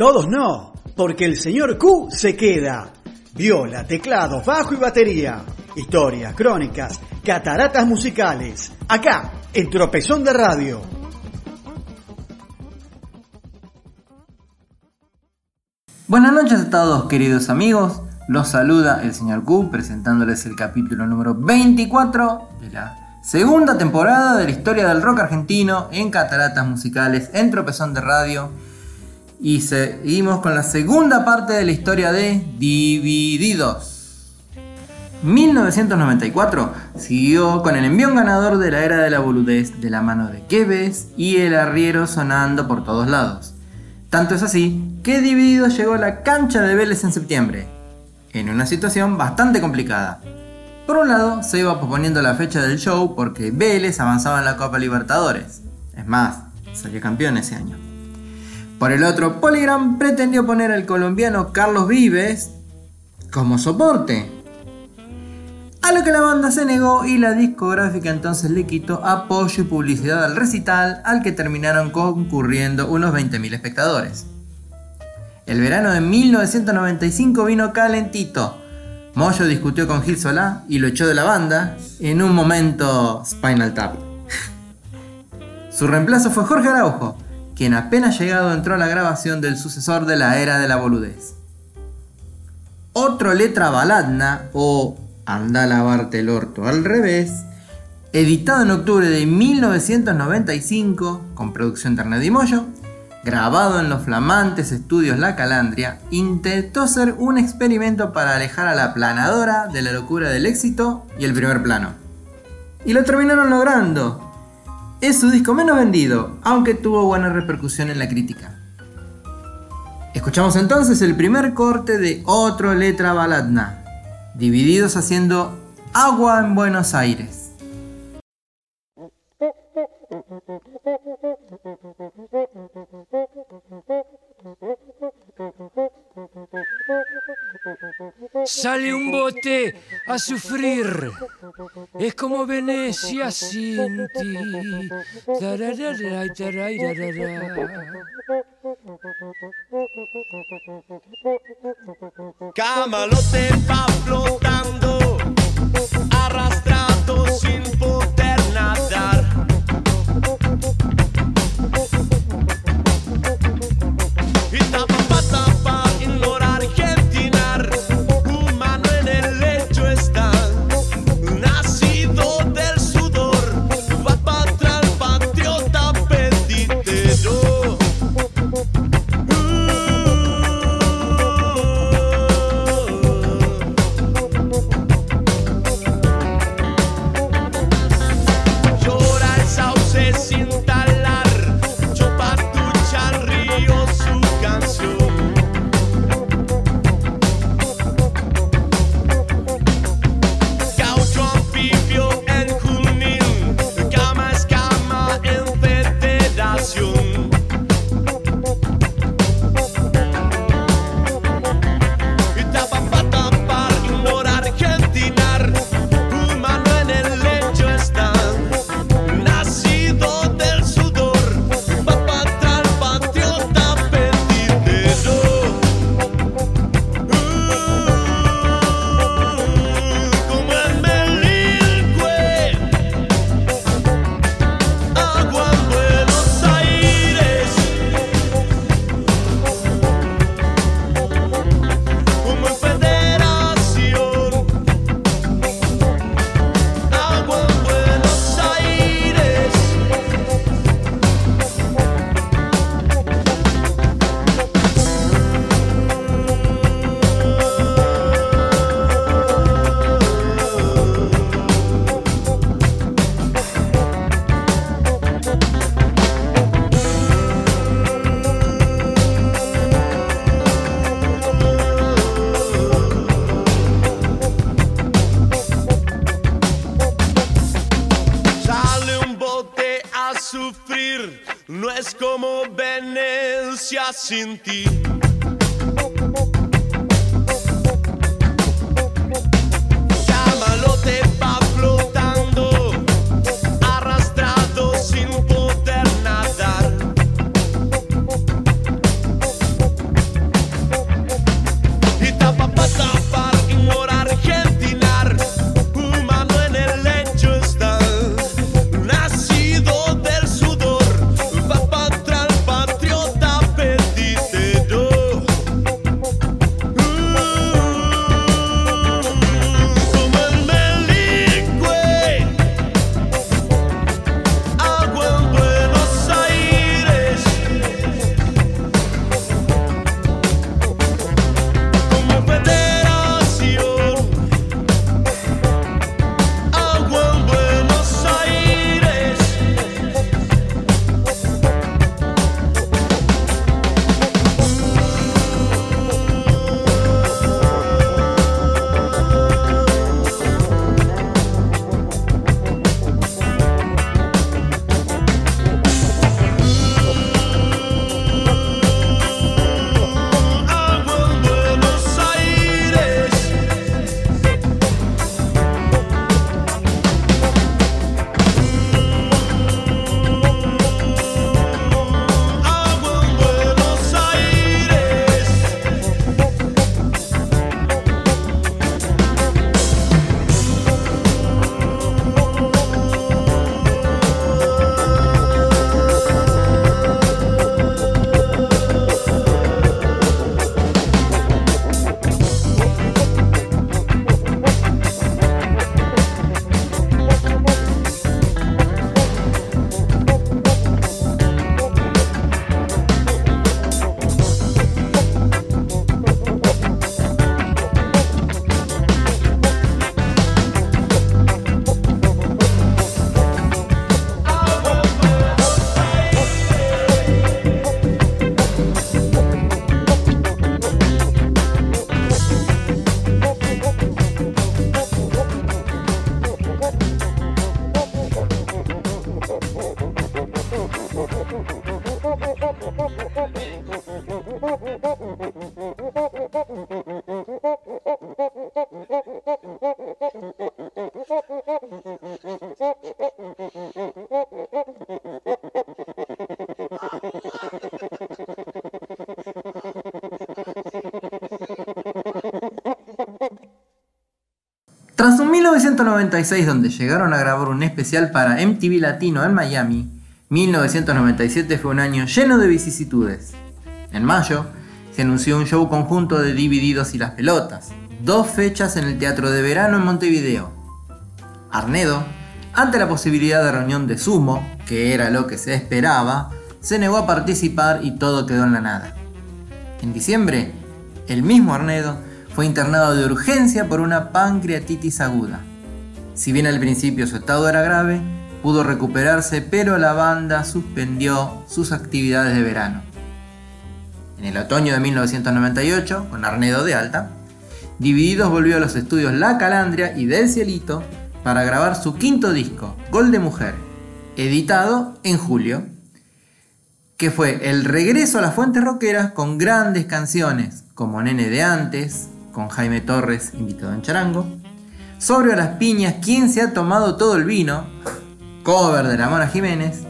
Todos no, porque el señor Q se queda. Viola, teclado, bajo y batería. Historias, crónicas, cataratas musicales. Acá, en Tropezón de Radio. Buenas noches a todos queridos amigos. Los saluda el señor Q presentándoles el capítulo número 24 de la segunda temporada de la historia del rock argentino en cataratas musicales en Tropezón de Radio. Y seguimos con la segunda parte de la historia de Divididos. 1994 siguió con el envión ganador de la era de la boludez de la mano de Keves y el arriero sonando por todos lados. Tanto es así que Divididos llegó a la cancha de Vélez en septiembre, en una situación bastante complicada. Por un lado, se iba posponiendo la fecha del show porque Vélez avanzaba en la Copa Libertadores. Es más, salió campeón ese año. Por el otro, Polygram pretendió poner al colombiano Carlos Vives como soporte. A lo que la banda se negó y la discográfica entonces le quitó apoyo y publicidad al recital al que terminaron concurriendo unos 20.000 espectadores. El verano de 1995 vino calentito. Moyo discutió con Gil Solá y lo echó de la banda en un momento Spinal Tap. Su reemplazo fue Jorge Araujo, quien apenas llegado entró a la grabación del sucesor de la era de la boludez. Otro letra baladna o Anda a lavarte el orto al revés, editado en octubre de 1995 con producción de Moyo, grabado en los flamantes estudios La Calandria, intentó ser un experimento para alejar a la planadora de la locura del éxito y el primer plano. Y lo terminaron logrando. Es su disco menos vendido, aunque tuvo buena repercusión en la crítica. Escuchamos entonces el primer corte de otro letra baladna, divididos haciendo agua en Buenos Aires. Sale un bote a sufrir. Es como Venecia sin ti. Camalote va no es como Venecia sin ti. Un 1996 donde llegaron a grabar un especial para MTV Latino en Miami, 1997 fue un año lleno de vicisitudes. En mayo se anunció un show conjunto de Divididos y las Pelotas, dos fechas en el Teatro de Verano en Montevideo. Arnedo, ante la posibilidad de reunión de Sumo, que era lo que se esperaba, se negó a participar y todo quedó en la nada. En diciembre, el mismo Arnedo fue internado de urgencia por una pancreatitis aguda. Si bien al principio su estado era grave, pudo recuperarse, pero la banda suspendió sus actividades de verano. En el otoño de 1998, con Arnedo de alta, Divididos volvió a los estudios La Calandria y Del Cielito para grabar su quinto disco, Gol de Mujer, editado en julio, que fue el regreso a las fuentes rockeras con grandes canciones como Nene de antes, con Jaime Torres invitado en charango, Sobre las piñas, ¿Quién se ha tomado todo el vino? cover de la Mona Jiménez,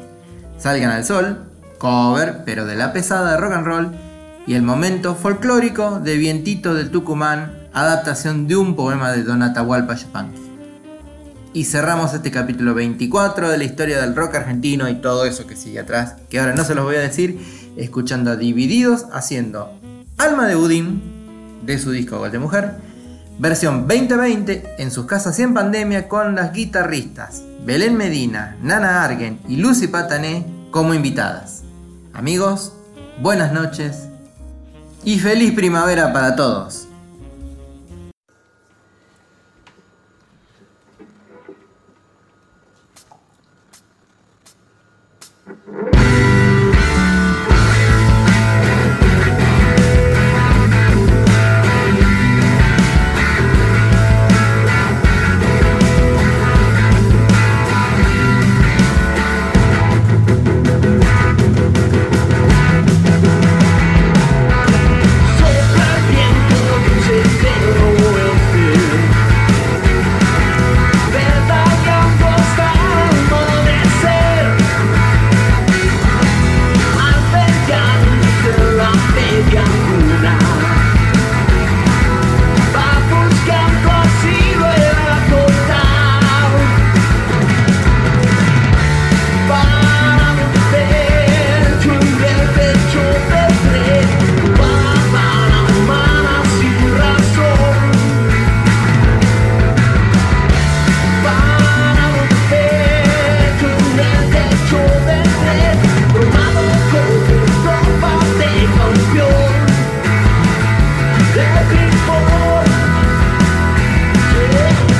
Salgan al Sol, cover pero de la pesada de rock and roll, y el momento folclórico de Vientito del Tucumán, adaptación de un poema de Don Atahualpa Yupanqui. Y cerramos este capítulo 24 de la historia del rock argentino y todo eso que sigue atrás, que ahora no se los voy a decir, escuchando a Divididos haciendo Alma de Budín de su disco Gol de Mujer, versión 2020 en sus casas y en pandemia con las guitarristas Belén Medina, Nana Argen y Lucy Patané como invitadas. Amigos, buenas noches y feliz primavera para todos. said before. Yeah.